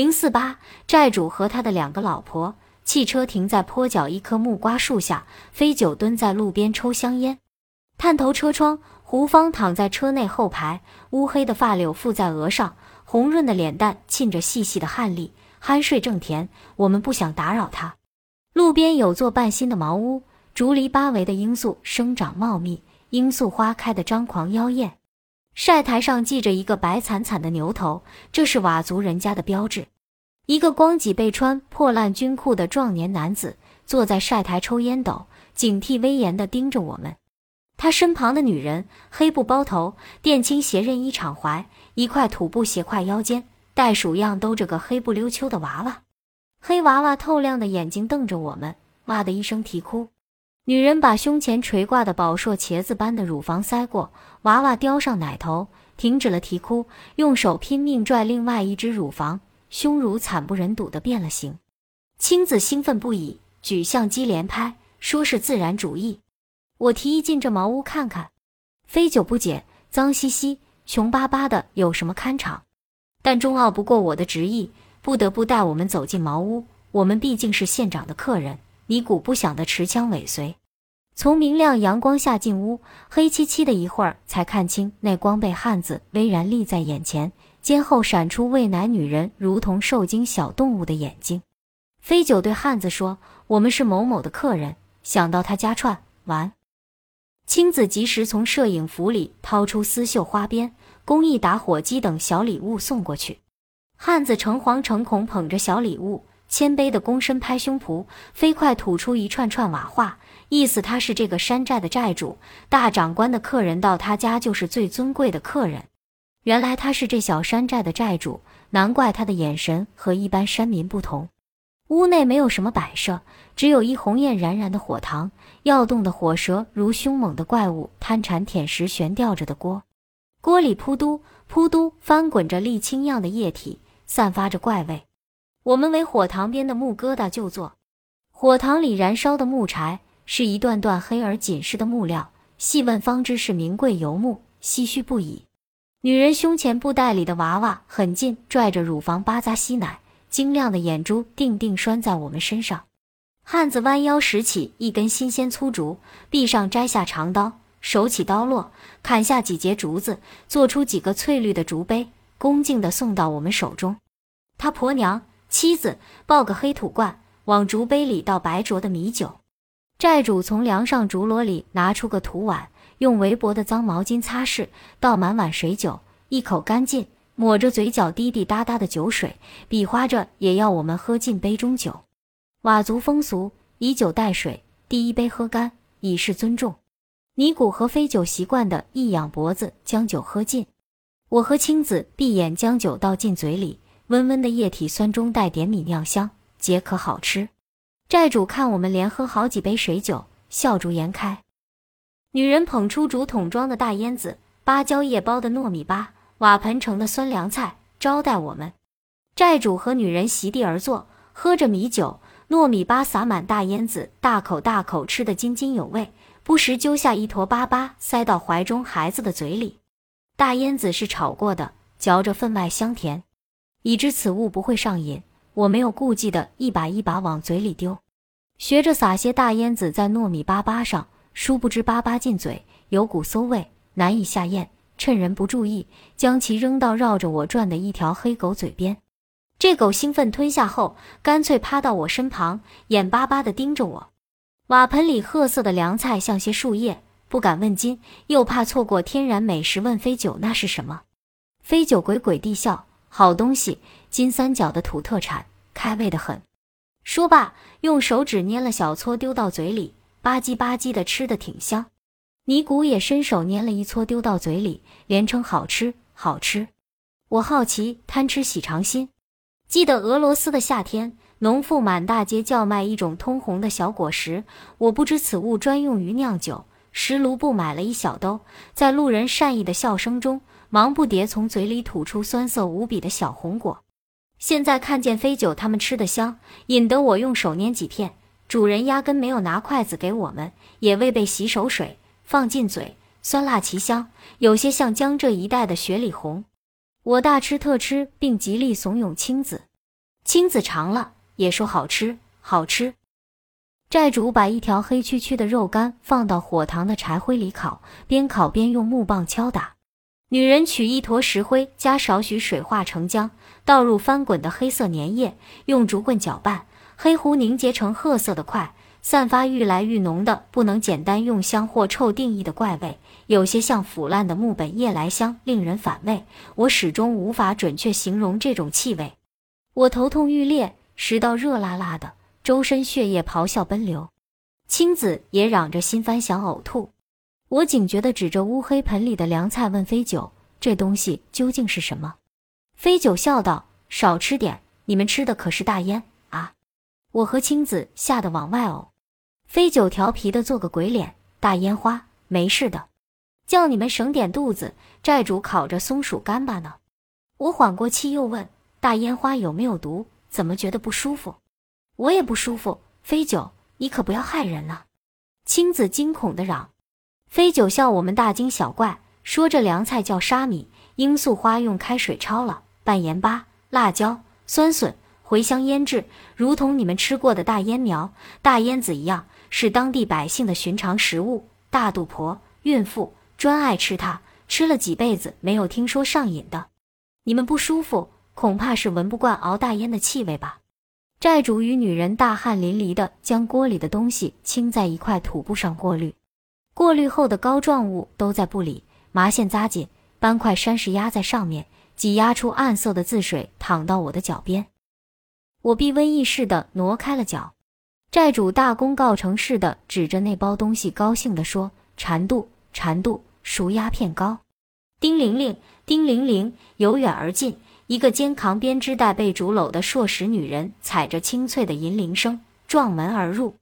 零四八债主和他的两个老婆。汽车停在坡角一棵木瓜树下，飞九蹲在路边抽香烟，探头车窗。胡芳躺在车内后排，乌黑的发绺覆在额上，红润的脸蛋沁着细细的汗粒，酣睡正甜。我们不想打扰他。路边有座半新的茅屋，竹篱八围的罂粟生长茂密，罂粟花开得张狂妖艳。晒台上系着一个白惨惨的牛头，这是佤族人家的标志。一个光脊背穿破烂军裤的壮年男子坐在晒台抽烟斗，警惕威严地盯着我们。他身旁的女人黑布包头，靛青斜刃衣敞怀，一块土布斜挎腰间，袋鼠样兜着个黑不溜秋的娃娃。黑娃娃透亮的眼睛瞪着我们，哇的一声啼哭。女人把胸前垂挂的宝硕茄子般的乳房塞过，娃娃叼上奶头，停止了啼哭，用手拼命拽另外一只乳房，胸乳惨不忍睹的变了形。青子兴奋不已，举相机连拍，说是自然主义。我提议进这茅屋看看，飞九不解，脏兮兮、穷巴巴的，有什么看场？但终拗不过我的执意。不得不带我们走进茅屋。我们毕竟是县长的客人，尼古不想的持枪尾随。从明亮阳光下进屋，黑漆漆的一会儿才看清那光背汉子巍然立在眼前，肩后闪出喂奶女人如同受惊小动物的眼睛。飞九对汉子说：“我们是某某的客人，想到他家串玩。”青子及时从摄影服里掏出丝绣花边、工艺打火机等小礼物送过去。汉子诚惶诚恐捧着小礼物，谦卑的躬身拍胸脯，飞快吐出一串串瓦话，意思他是这个山寨的寨主，大长官的客人到他家就是最尊贵的客人。原来他是这小山寨的寨主，难怪他的眼神和一般山民不同。屋内没有什么摆设，只有一红艳燃燃的火塘，要动的火蛇如凶猛的怪物贪馋舔食悬吊着的锅，锅里扑嘟扑嘟翻滚着沥青样的液体。散发着怪味，我们围火塘边的木疙瘩就坐。火塘里燃烧的木柴是一段段黑而紧实的木料，细问方知是名贵油木，唏嘘不已。女人胸前布袋里的娃娃很近拽着乳房巴扎吸奶，晶亮的眼珠定定拴在我们身上。汉子弯腰拾起一根新鲜粗竹，臂上摘下长刀，手起刀落，砍下几节竹子，做出几个翠绿的竹杯。恭敬地送到我们手中，他婆娘妻子抱个黑土罐，往竹杯里倒白浊的米酒。债主从梁上竹箩里拿出个土碗，用围脖的脏毛巾擦拭，倒满碗水酒，一口干净，抹着嘴角滴滴答答的酒水，比划着也要我们喝尽杯中酒。佤族风俗，以酒代水，第一杯喝干，以示尊重。尼古和飞酒习惯的一仰脖子，将酒喝尽。我和青子闭眼将酒倒进嘴里，温温的液体酸中带点米酿香，解渴好吃。债主看我们连喝好几杯水酒，笑逐颜开。女人捧出竹筒装的大烟子，芭蕉叶包的糯米粑，瓦盆盛的酸凉菜，招待我们。债主和女人席地而坐，喝着米酒，糯米粑撒满大烟子，大口大口吃得津津有味，不时揪下一坨粑粑塞到怀中孩子的嘴里。大烟子是炒过的，嚼着分外香甜。已知此物不会上瘾，我没有顾忌的一把一把往嘴里丢，学着撒些大烟子在糯米粑粑上。殊不知粑粑进嘴有股馊味，难以下咽。趁人不注意，将其扔到绕着我转的一条黑狗嘴边。这狗兴奋吞下后，干脆趴到我身旁，眼巴巴地盯着我。瓦盆里褐色的凉菜像些树叶。不敢问津，又怕错过天然美食。问飞九那是什么？飞九鬼鬼地笑：“好东西，金三角的土特产，开胃的很。”说罢，用手指捏了小撮丢到嘴里，吧唧吧唧的吃的挺香。尼古也伸手捏了一撮丢到嘴里，连称好吃好吃。我好奇，贪吃喜尝新。记得俄罗斯的夏天，农妇满大街叫卖一种通红的小果实，我不知此物专用于酿酒。石卢布买了一小兜，在路人善意的笑声中，忙不迭从嘴里吐出酸涩无比的小红果。现在看见飞九他们吃的香，引得我用手捏几片。主人压根没有拿筷子给我们，也未备洗手水，放进嘴，酸辣奇香，有些像江浙一带的雪里红。我大吃特吃，并极力怂恿青子。青子尝了，也说好吃，好吃。寨主把一条黑黢黢的肉干放到火塘的柴灰里烤，边烤边用木棒敲打。女人取一坨石灰，加少许水化成浆，倒入翻滚的黑色粘液，用竹棍搅拌，黑糊凝结成褐色的块，散发愈来愈浓的、不能简单用香或臭定义的怪味，有些像腐烂的木本夜来香，令人反胃。我始终无法准确形容这种气味。我头痛欲裂，食道热辣辣的，周身血液咆哮奔流。青子也嚷着心烦想呕吐。我警觉地指着乌黑盆里的凉菜，问飞九：“这东西究竟是什么？”飞九笑道：“少吃点，你们吃的可是大烟啊！”我和青子吓得往外呕。飞九调皮地做个鬼脸：“大烟花，没事的，叫你们省点肚子。债主烤着松鼠干巴呢。”我缓过气，又问：“大烟花有没有毒？怎么觉得不舒服？”我也不舒服。飞九，你可不要害人了！青子惊恐地嚷。飞九笑我们大惊小怪，说这凉菜叫沙米，罂粟花用开水焯了，拌盐巴、辣椒、酸笋、茴香腌制，如同你们吃过的大烟苗、大烟子一样，是当地百姓的寻常食物。大肚婆、孕妇专爱吃它，吃了几辈子没有听说上瘾的。你们不舒服，恐怕是闻不惯熬大烟的气味吧？债主与女人大汗淋漓地将锅里的东西倾在一块土布上过滤。过滤后的膏状物都在布里，麻线扎紧，斑块山石压在上面，挤压出暗色的渍水，淌到我的脚边。我避瘟疫似的挪开了脚。债主大功告成似的指着那包东西，高兴地说：“缠度，缠度，熟鸦片膏。”叮铃铃，叮铃铃，由远而近，一个肩扛编织袋被竹篓的硕实女人踩着清脆的银铃声撞门而入。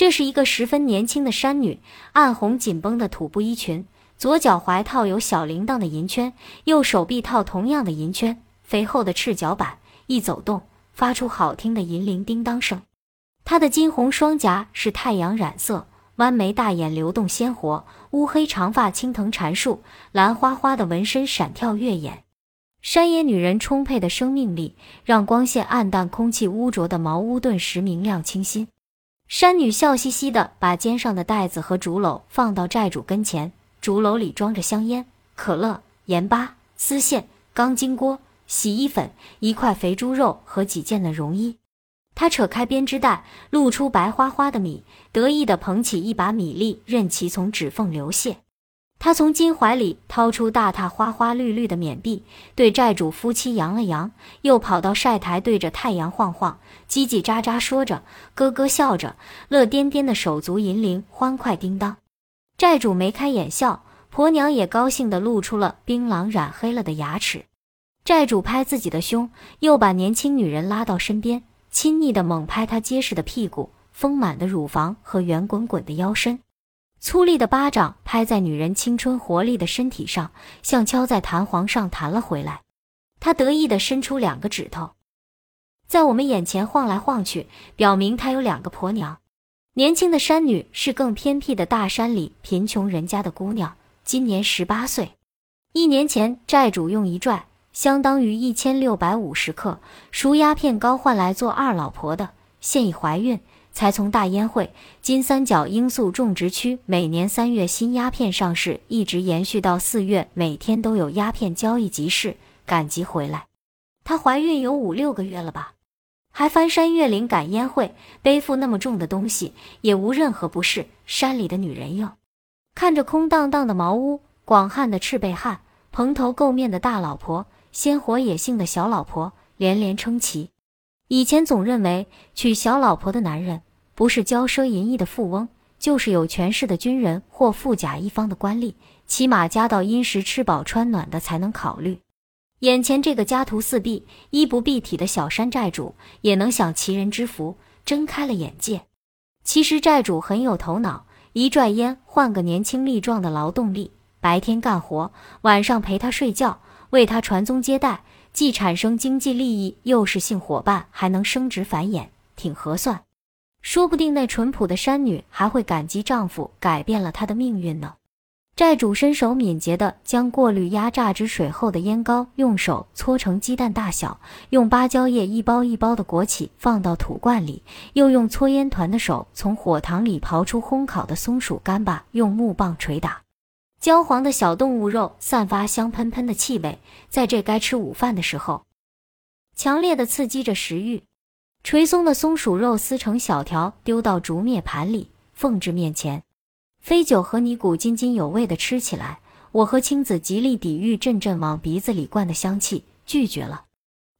这是一个十分年轻的山女，暗红紧绷的土布衣裙，左脚踝套有小铃铛的银圈，右手臂套同样的银圈，肥厚的赤脚板一走动，发出好听的银铃叮当声。她的金红双颊是太阳染色，弯眉大眼流动鲜活，乌黑长发青藤缠束，蓝花花的纹身闪跳跃眼。山野女人充沛的生命力，让光线暗淡、空气污浊的茅屋顿时明亮清新。山女笑嘻嘻地把肩上的袋子和竹篓放到寨主跟前，竹篓里装着香烟、可乐、盐巴、丝线、钢筋锅、洗衣粉、一块肥猪肉和几件的绒衣。她扯开编织袋，露出白花花的米，得意地捧起一把米粒，任其从指缝流泻。他从襟怀里掏出大沓花花绿绿的缅币，对债主夫妻扬了扬，又跑到晒台，对着太阳晃晃，叽叽喳喳说着，咯咯笑着，乐颠颠的手足银铃欢快叮当。债主眉开眼笑，婆娘也高兴地露出了槟榔染黑了的牙齿。债主拍自己的胸，又把年轻女人拉到身边，亲昵地猛拍她结实的屁股、丰满的乳房和圆滚滚的腰身。粗粝的巴掌拍在女人青春活力的身体上，像敲在弹簧上弹了回来。他得意地伸出两个指头，在我们眼前晃来晃去，表明他有两个婆娘。年轻的山女是更偏僻的大山里贫穷人家的姑娘，今年十八岁。一年前，债主用一拽，相当于一千六百五十克熟鸦片膏换来做二老婆的，现已怀孕。才从大烟会金三角罂粟种植区每年三月新鸦片上市，一直延续到四月，每天都有鸦片交易集市，赶集回来。她怀孕有五六个月了吧？还翻山越岭赶烟会，背负那么重的东西，也无任何不适。山里的女人哟，看着空荡荡的茅屋，广汉的赤背汉，蓬头垢面的大老婆，鲜活野性的小老婆，连连称奇。以前总认为娶小老婆的男人不是骄奢淫逸的富翁，就是有权势的军人或富甲一方的官吏，起码家道殷实、吃饱穿暖的才能考虑。眼前这个家徒四壁、衣不蔽体的小山寨主也能享其人之福，睁开了眼界。其实寨主很有头脑，一拽烟换个年轻力壮的劳动力，白天干活，晚上陪他睡觉，为他传宗接代。既产生经济利益，又是性伙伴，还能生殖繁衍，挺合算。说不定那淳朴的山女还会感激丈夫改变了她的命运呢。债主身手敏捷地将过滤压榨至水后的烟膏用手搓成鸡蛋大小，用芭蕉叶一包一包的裹起，放到土罐里，又用搓烟团的手从火塘里刨出烘烤的松鼠干巴，用木棒捶打。焦黄的小动物肉散发香喷喷的气味，在这该吃午饭的时候，强烈的刺激着食欲。捶松的松鼠肉撕成小条，丢到竹篾盘里，奉至面前。飞九和尼古津津有味地吃起来，我和青子极力抵御阵阵往鼻子里灌的香气，拒绝了。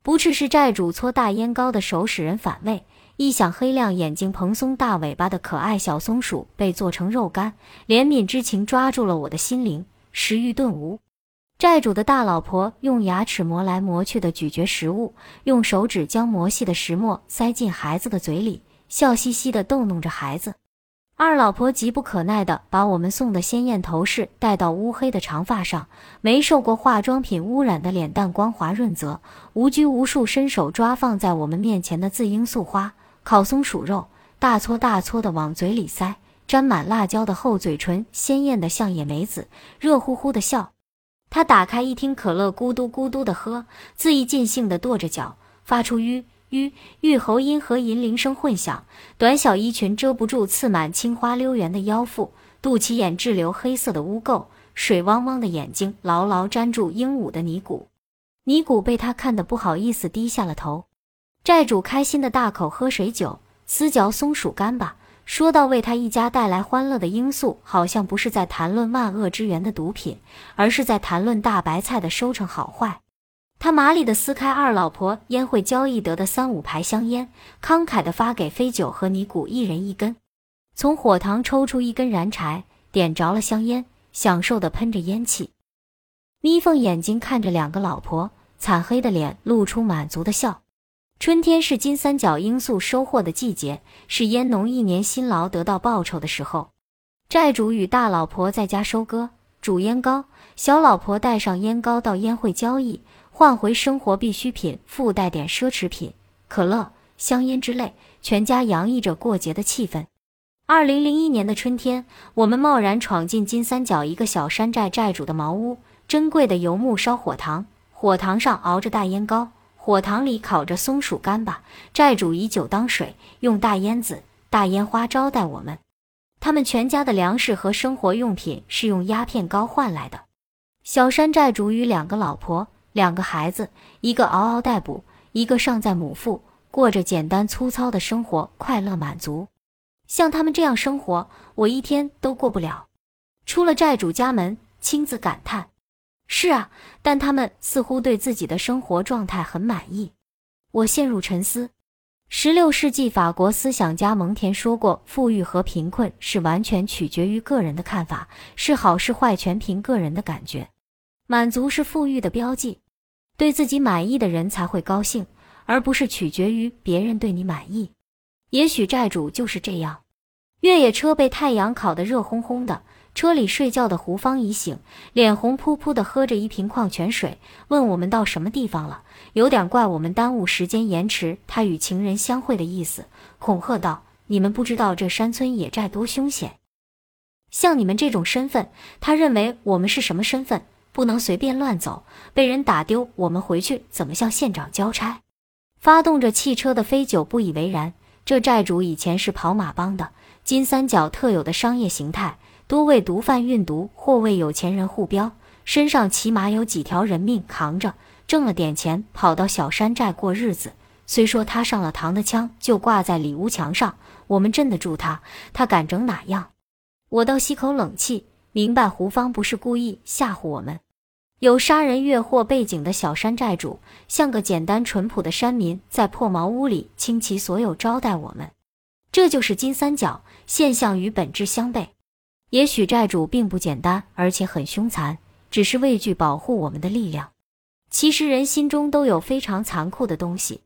不啻是债主搓大烟膏的手使人反胃，一想黑亮眼睛、蓬松大尾巴的可爱小松鼠被做成肉干，怜悯之情抓住了我的心灵，食欲顿无。债主的大老婆用牙齿磨来磨去的咀嚼食物，用手指将磨细的石磨塞进孩子的嘴里，笑嘻嘻地逗弄着孩子。二老婆急不可耐地把我们送的鲜艳头饰戴到乌黑的长发上，没受过化妆品污染的脸蛋光滑润泽，无拘无束伸手抓放在我们面前的自罂粟花烤松鼠肉，大撮大撮的往嘴里塞，沾满辣椒的厚嘴唇鲜艳的像野梅子，热乎乎的笑。他打开一听可乐，咕嘟咕嘟的喝，恣意尽兴地跺着脚，发出吁。吁，玉喉音和银铃声混响，短小衣裙遮不住刺满青花溜圆的腰腹，肚脐眼滞留黑色的污垢，水汪汪的眼睛牢牢粘住鹦鹉的尼古。尼古被他看得不好意思，低下了头。债主开心的大口喝水酒，撕嚼松鼠干巴，说到为他一家带来欢乐的罂粟，好像不是在谈论万恶之源的毒品，而是在谈论大白菜的收成好坏。他麻利地撕开二老婆烟会交易得的三五排香烟，慷慨地发给飞九和尼古一人一根，从火塘抽出一根燃柴，点着了香烟，享受地喷着烟气，眯缝眼睛看着两个老婆，惨黑的脸露出满足的笑。春天是金三角罂粟收获的季节，是烟农一年辛劳得到报酬的时候。债主与大老婆在家收割、煮烟膏，小老婆带上烟膏到烟会交易。换回生活必需品，附带点奢侈品，可乐、香烟之类，全家洋溢着过节的气氛。二零零一年的春天，我们贸然闯进金三角一个小山寨寨主的茅屋，珍贵的油木烧火塘，火塘上熬着大烟膏，火塘里烤着松鼠干巴。债主以酒当水，用大烟子、大烟花招待我们。他们全家的粮食和生活用品是用鸦片膏换来的。小山寨主与两个老婆。两个孩子，一个嗷嗷待哺，一个尚在母腹，过着简单粗糙的生活，快乐满足。像他们这样生活，我一天都过不了。出了债主家门，亲自感叹：“是啊，但他们似乎对自己的生活状态很满意。”我陷入沉思。十六世纪法国思想家蒙田说过：“富裕和贫困是完全取决于个人的看法，是好是坏全凭个人的感觉。”满足是富裕的标记，对自己满意的人才会高兴，而不是取决于别人对你满意。也许债主就是这样。越野车被太阳烤得热烘烘的，车里睡觉的胡芳一醒，脸红扑扑的喝着一瓶矿泉水，问我们到什么地方了，有点怪我们耽误时间延迟他与情人相会的意思，恐吓道：“你们不知道这山村野寨多凶险，像你们这种身份，他认为我们是什么身份？”不能随便乱走，被人打丢，我们回去怎么向县长交差？发动着汽车的飞九不以为然。这债主以前是跑马帮的，金三角特有的商业形态，多为毒贩运毒或为有钱人护镖，身上起码有几条人命扛着，挣了点钱跑到小山寨过日子。虽说他上了膛的枪就挂在里屋墙上，我们镇得住他，他敢整哪样？我倒吸口冷气。明白胡芳不是故意吓唬我们，有杀人越货背景的小山寨主，像个简单淳朴的山民，在破茅屋里倾其所有招待我们。这就是金三角现象与本质相悖。也许债主并不简单，而且很凶残，只是畏惧保护我们的力量。其实人心中都有非常残酷的东西。